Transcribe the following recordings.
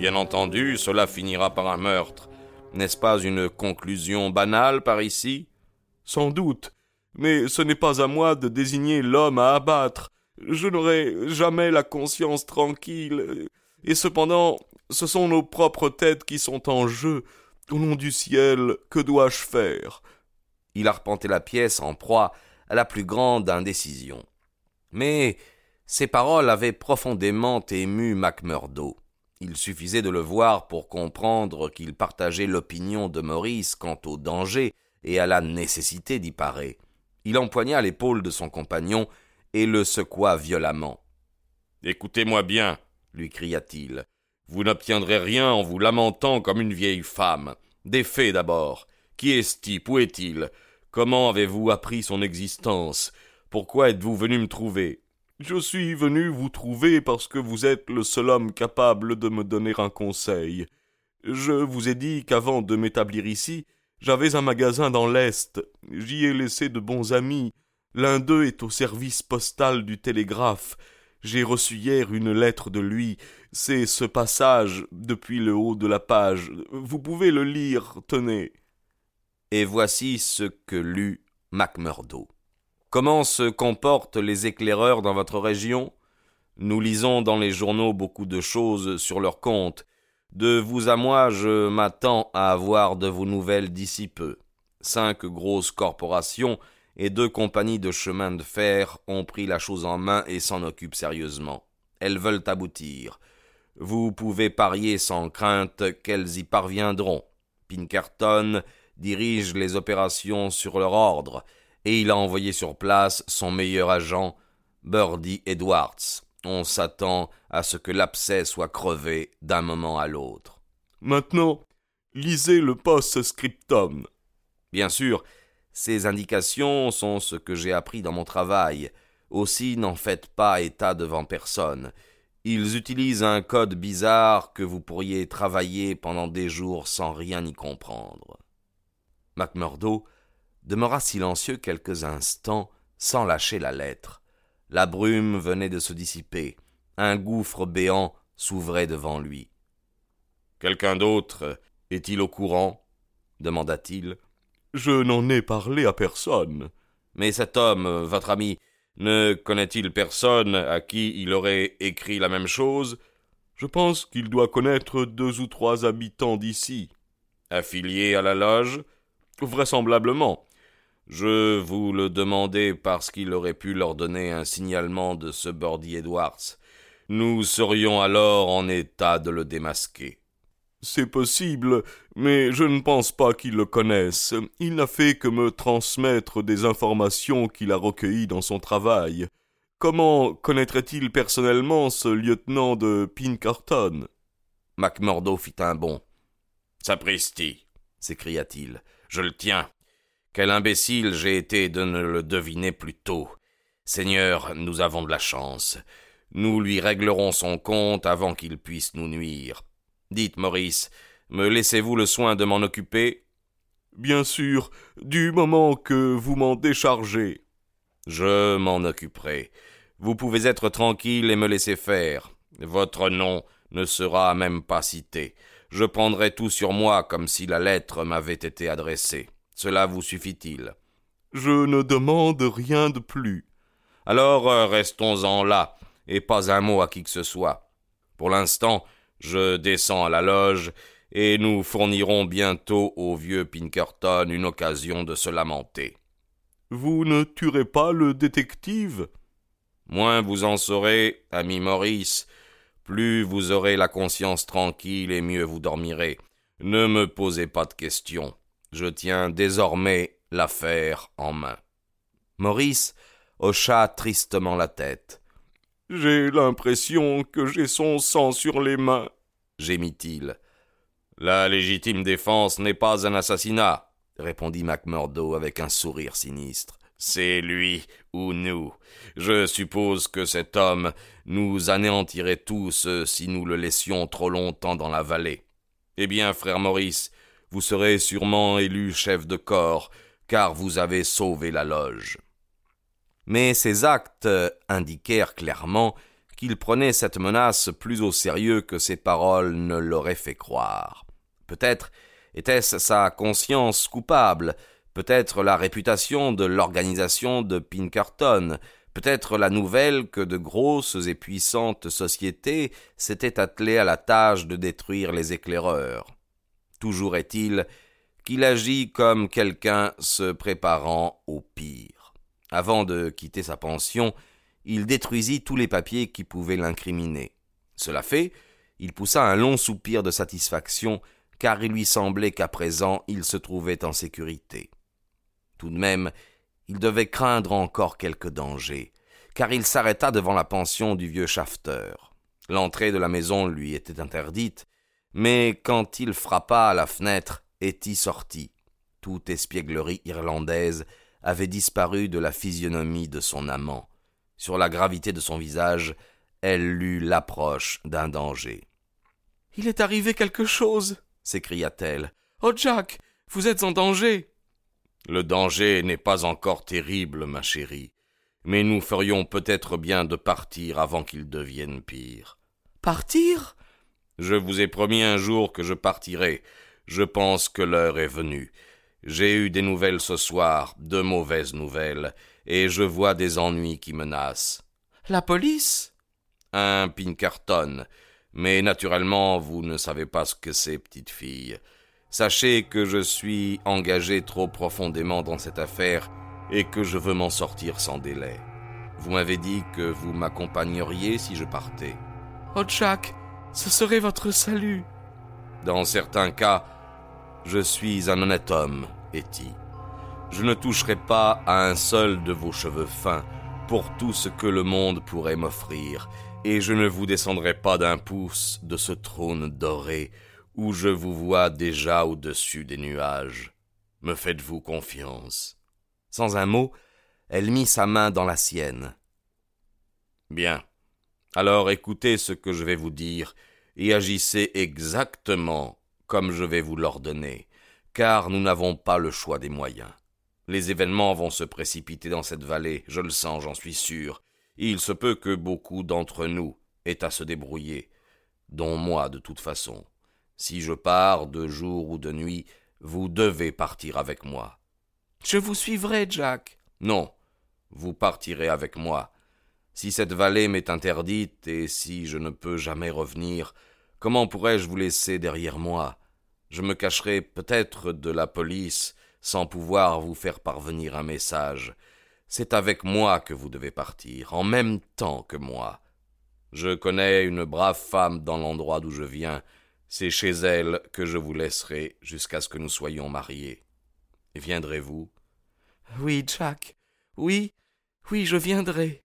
Bien entendu, cela finira par un meurtre. N'est-ce pas une conclusion banale par ici? Sans doute. Mais ce n'est pas à moi de désigner l'homme à abattre. Je n'aurai jamais la conscience tranquille. Et cependant, ce sont nos propres têtes qui sont en jeu. Au nom du ciel, que dois-je faire? Il arpentait la pièce en proie à la plus grande indécision. Mais ces paroles avaient profondément ému Macmurdo. Il suffisait de le voir pour comprendre qu'il partageait l'opinion de Maurice quant au danger et à la nécessité d'y parer. Il empoigna l'épaule de son compagnon et le secoua violemment. Écoutez-moi bien, lui cria-t-il. Vous n'obtiendrez rien en vous lamentant comme une vieille femme. Des faits d'abord. Qui est ce type Où est-il? Comment avez-vous appris son existence? Pourquoi êtes-vous venu me trouver? Je suis venu vous trouver parce que vous êtes le seul homme capable de me donner un conseil. Je vous ai dit qu'avant de m'établir ici, j'avais un magasin dans l'Est. J'y ai laissé de bons amis. L'un d'eux est au service postal du télégraphe. J'ai reçu hier une lettre de lui. C'est ce passage depuis le haut de la page. Vous pouvez le lire, tenez. Et voici ce que lut Macmurdo. Comment se comportent les éclaireurs dans votre région? Nous lisons dans les journaux beaucoup de choses sur leur compte. De vous à moi, je m'attends à avoir de vos nouvelles d'ici peu. Cinq grosses corporations et deux compagnies de chemin de fer ont pris la chose en main et s'en occupent sérieusement. Elles veulent aboutir. Vous pouvez parier sans crainte qu'elles y parviendront. Pinkerton dirige les opérations sur leur ordre et il a envoyé sur place son meilleur agent, Birdie Edwards. On s'attend à ce que l'abcès soit crevé d'un moment à l'autre. Maintenant, lisez le post-scriptum. Bien sûr, ces indications sont ce que j'ai appris dans mon travail. Aussi n'en faites pas état devant personne. Ils utilisent un code bizarre que vous pourriez travailler pendant des jours sans rien y comprendre. Macmurdo demeura silencieux quelques instants sans lâcher la lettre. La brume venait de se dissiper. Un gouffre béant s'ouvrait devant lui. Quelqu'un d'autre est-il au courant? demanda-t-il. Je n'en ai parlé à personne. Mais cet homme, votre ami, ne connaît-il personne à qui il aurait écrit la même chose? Je pense qu'il doit connaître deux ou trois habitants d'ici. Affiliés à la loge Vraisemblablement. Je vous le demandais parce qu'il aurait pu leur donner un signalement de ce Birdie Edwards. Nous serions alors en état de le démasquer. C'est possible, mais je ne pense pas qu'il le connaisse. Il n'a fait que me transmettre des informations qu'il a recueillies dans son travail. Comment connaîtrait-il personnellement ce lieutenant de Pinkerton? Macmurdo fit un bond. Sapristi s'écria-t-il. Je le tiens. Quel imbécile j'ai été de ne le deviner plus tôt. Seigneur, nous avons de la chance. Nous lui réglerons son compte avant qu'il puisse nous nuire. Dites, Maurice, me laissez-vous le soin de m'en occuper? Bien sûr, du moment que vous m'en déchargez. Je m'en occuperai. Vous pouvez être tranquille et me laisser faire. Votre nom ne sera même pas cité. Je prendrai tout sur moi comme si la lettre m'avait été adressée. Cela vous suffit-il? Je ne demande rien de plus. Alors euh, restons-en là, et pas un mot à qui que ce soit. Pour l'instant, je descends à la loge, et nous fournirons bientôt au vieux Pinkerton une occasion de se lamenter. Vous ne tuerez pas le détective? Moins vous en saurez, ami Maurice, plus vous aurez la conscience tranquille et mieux vous dormirez. Ne me posez pas de questions. Je tiens désormais l'affaire en main. Maurice hocha tristement la tête. J'ai l'impression que j'ai son sang sur les mains, gémit-il. La légitime défense n'est pas un assassinat, répondit MacMurdo avec un sourire sinistre. C'est lui ou nous. Je suppose que cet homme nous anéantirait tous si nous le laissions trop longtemps dans la vallée. Eh bien, frère Maurice, vous serez sûrement élu chef de corps, car vous avez sauvé la loge. Mais ces actes indiquèrent clairement qu'il prenait cette menace plus au sérieux que ses paroles ne l'auraient fait croire. Peut-être était-ce sa conscience coupable, peut-être la réputation de l'organisation de Pinkerton, peut-être la nouvelle que de grosses et puissantes sociétés s'étaient attelées à la tâche de détruire les éclaireurs. Toujours est-il qu'il agit comme quelqu'un se préparant au pire. Avant de quitter sa pension, il détruisit tous les papiers qui pouvaient l'incriminer. Cela fait, il poussa un long soupir de satisfaction, car il lui semblait qu'à présent il se trouvait en sécurité. Tout de même, il devait craindre encore quelque danger, car il s'arrêta devant la pension du vieux Shafter. L'entrée de la maison lui était interdite, mais quand il frappa à la fenêtre, Etty sortit. Toute espièglerie irlandaise avait disparu de la physionomie de son amant. Sur la gravité de son visage, elle lut l'approche d'un danger. Il est arrivé quelque chose s'écria-t-elle. Oh Jack, vous êtes en danger. Le danger n'est pas encore terrible, ma chérie, mais nous ferions peut-être bien de partir avant qu'il devienne pire. Partir? Je vous ai promis un jour que je partirai. Je pense que l'heure est venue. J'ai eu des nouvelles ce soir, de mauvaises nouvelles, et je vois des ennuis qui menacent. La police? Un Pinkerton. Mais naturellement, vous ne savez pas ce que c'est, petite fille. Sachez que je suis engagé trop profondément dans cette affaire et que je veux m'en sortir sans délai. Vous m'avez dit que vous m'accompagneriez si je partais. Oh Jack, ce serait votre salut. Dans certains cas, je suis un honnête homme, Etty. Je ne toucherai pas à un seul de vos cheveux fins pour tout ce que le monde pourrait m'offrir, et je ne vous descendrai pas d'un pouce de ce trône doré où je vous vois déjà au-dessus des nuages. Me faites-vous confiance Sans un mot, elle mit sa main dans la sienne. Bien. Alors écoutez ce que je vais vous dire, et agissez exactement comme je vais vous l'ordonner, car nous n'avons pas le choix des moyens. Les événements vont se précipiter dans cette vallée, je le sens, j'en suis sûr. Il se peut que beaucoup d'entre nous aient à se débrouiller, dont moi de toute façon. Si je pars de jour ou de nuit, vous devez partir avec moi. Je vous suivrai, Jack. Non, vous partirez avec moi. Si cette vallée m'est interdite et si je ne peux jamais revenir, comment pourrais-je vous laisser derrière moi? Je me cacherai peut-être de la police sans pouvoir vous faire parvenir un message. C'est avec moi que vous devez partir, en même temps que moi. Je connais une brave femme dans l'endroit d'où je viens, c'est chez elle que je vous laisserai jusqu'à ce que nous soyons mariés. Viendrez-vous? Oui, Jack. Oui, oui, je viendrai.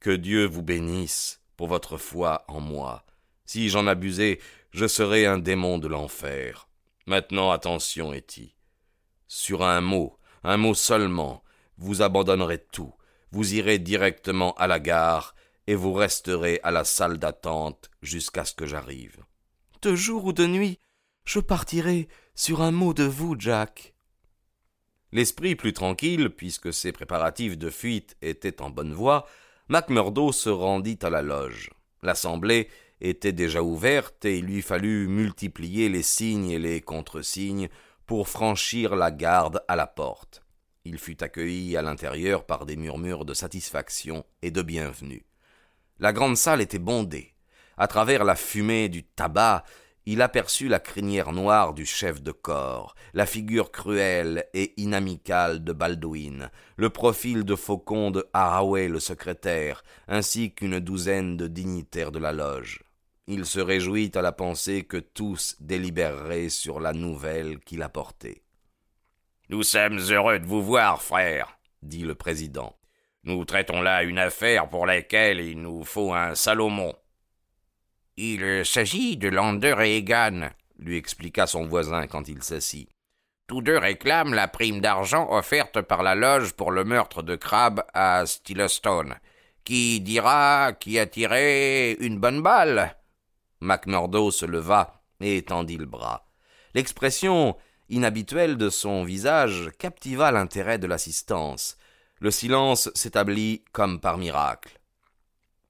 Que Dieu vous bénisse pour votre foi en moi. Si j'en abusais, je serais un démon de l'enfer. Maintenant, attention, Etty. Sur un mot, un mot seulement, vous abandonnerez tout, vous irez directement à la gare, et vous resterez à la salle d'attente jusqu'à ce que j'arrive de jour ou de nuit, je partirai sur un mot de vous, Jack. L'esprit plus tranquille, puisque ses préparatifs de fuite étaient en bonne voie, Macmurdo se rendit à la loge. L'assemblée était déjà ouverte et il lui fallut multiplier les signes et les contre-signes pour franchir la garde à la porte. Il fut accueilli à l'intérieur par des murmures de satisfaction et de bienvenue. La grande salle était bondée. À travers la fumée du tabac, il aperçut la crinière noire du chef de corps, la figure cruelle et inamicale de Baldwin, le profil de faucon de Haraway le secrétaire, ainsi qu'une douzaine de dignitaires de la loge. Il se réjouit à la pensée que tous délibéreraient sur la nouvelle qu'il apportait. Nous sommes heureux de vous voir, frère, dit le président. Nous traitons là une affaire pour laquelle il nous faut un Salomon. Il s'agit de Lander et Egan, lui expliqua son voisin quand il s'assit. Tous deux réclament la prime d'argent offerte par la loge pour le meurtre de Crabbe à Stillestone. Qui dira qui a tiré une bonne balle? MacMurdo se leva et étendit le bras. L'expression inhabituelle de son visage captiva l'intérêt de l'assistance. Le silence s'établit comme par miracle.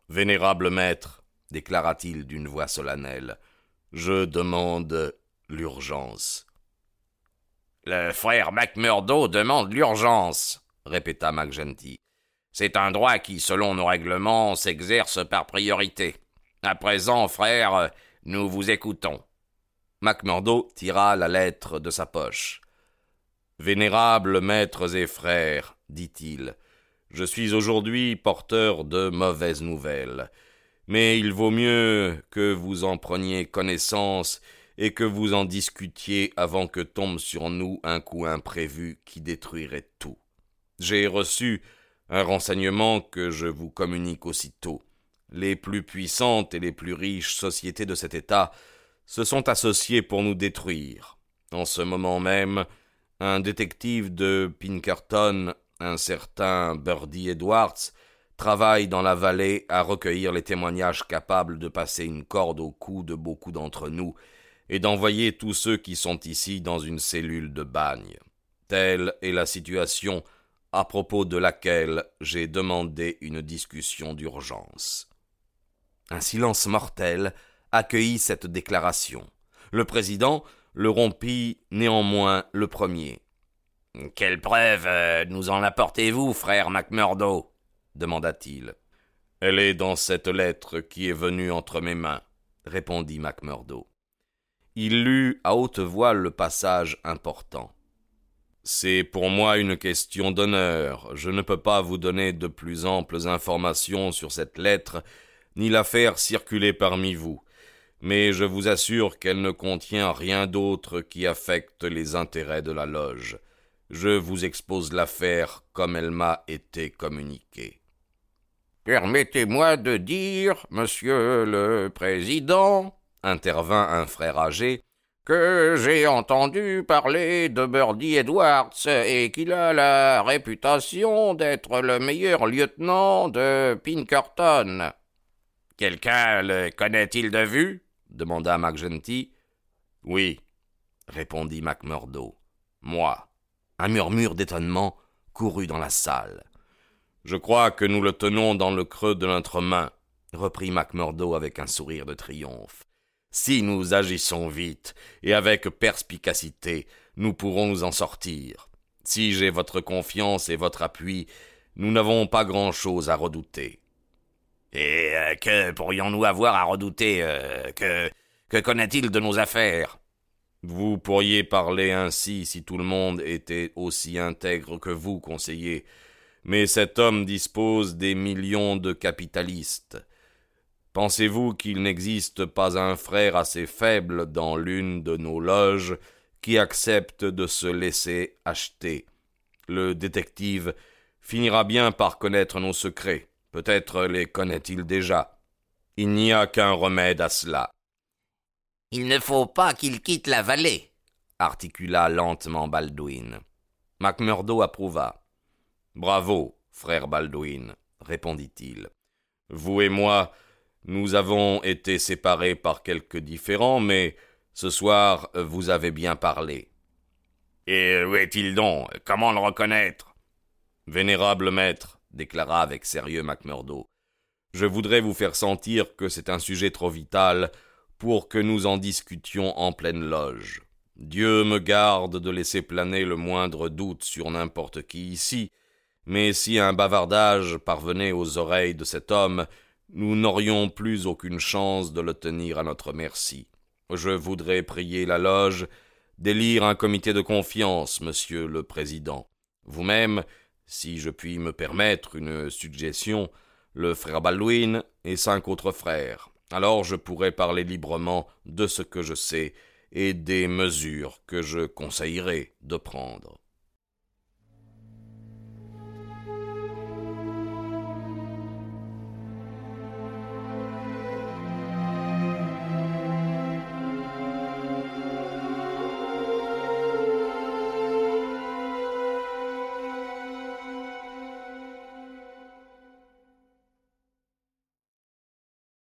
Vénérable maître, déclara-t-il d'une voix solennelle, je demande l'urgence. Le frère MacMurdo demande l'urgence, répéta MacGenty. C'est un droit qui, selon nos règlements, s'exerce par priorité. À présent, frère, nous vous écoutons. MacMurdo tira la lettre de sa poche. Vénérables maîtres et frères, dit-il, je suis aujourd'hui porteur de mauvaises nouvelles. Mais il vaut mieux que vous en preniez connaissance et que vous en discutiez avant que tombe sur nous un coup imprévu qui détruirait tout. J'ai reçu un renseignement que je vous communique aussitôt. Les plus puissantes et les plus riches sociétés de cet État se sont associées pour nous détruire. En ce moment même, un détective de Pinkerton, un certain Birdie Edwards, travaille dans la vallée à recueillir les témoignages capables de passer une corde au cou de beaucoup d'entre nous et d'envoyer tous ceux qui sont ici dans une cellule de bagne. Telle est la situation à propos de laquelle j'ai demandé une discussion d'urgence. Un silence mortel accueillit cette déclaration. Le président le rompit néanmoins le premier. Quelle preuve euh, nous en apportez-vous, frère MacMurdo demanda-t-il. Elle est dans cette lettre qui est venue entre mes mains, répondit MacMurdo. Il lut à haute voix le passage important. C'est pour moi une question d'honneur. Je ne peux pas vous donner de plus amples informations sur cette lettre, ni la faire circuler parmi vous. Mais je vous assure qu'elle ne contient rien d'autre qui affecte les intérêts de la loge. Je vous expose l'affaire comme elle m'a été communiquée. Permettez-moi de dire, monsieur le président, intervint un frère âgé, que j'ai entendu parler de Birdie Edwards et qu'il a la réputation d'être le meilleur lieutenant de Pinkerton. Quelqu'un le connaît-il de vue? demanda McGenty. Oui, répondit MacMurdo. Moi. Un murmure d'étonnement courut dans la salle. Je crois que nous le tenons dans le creux de notre main, reprit MacMurdo avec un sourire de triomphe. Si nous agissons vite et avec perspicacité, nous pourrons nous en sortir. Si j'ai votre confiance et votre appui, nous n'avons pas grand-chose à redouter. Et euh, que pourrions-nous avoir à redouter euh, Que que connaît-il de nos affaires? Vous pourriez parler ainsi si tout le monde était aussi intègre que vous, conseiller. Mais cet homme dispose des millions de capitalistes. Pensez-vous qu'il n'existe pas un frère assez faible dans l'une de nos loges qui accepte de se laisser acheter? Le détective finira bien par connaître nos secrets. Peut-être les connaît-il déjà. Il n'y a qu'un remède à cela. Il ne faut pas qu'il quitte la vallée, articula lentement Baldwin. MacMurdo approuva. Bravo, frère Baldwin, répondit-il. Vous et moi, nous avons été séparés par quelques différends, mais ce soir vous avez bien parlé. Et où est-il donc? Comment le reconnaître? Vénérable maître, déclara avec sérieux MacMurdo, je voudrais vous faire sentir que c'est un sujet trop vital pour que nous en discutions en pleine loge. Dieu me garde de laisser planer le moindre doute sur n'importe qui ici, mais si un bavardage parvenait aux oreilles de cet homme, nous n'aurions plus aucune chance de le tenir à notre merci. Je voudrais prier la loge d'élire un comité de confiance, monsieur le président. Vous-même, si je puis me permettre une suggestion, le frère Baldwin et cinq autres frères. Alors je pourrais parler librement de ce que je sais et des mesures que je conseillerais de prendre.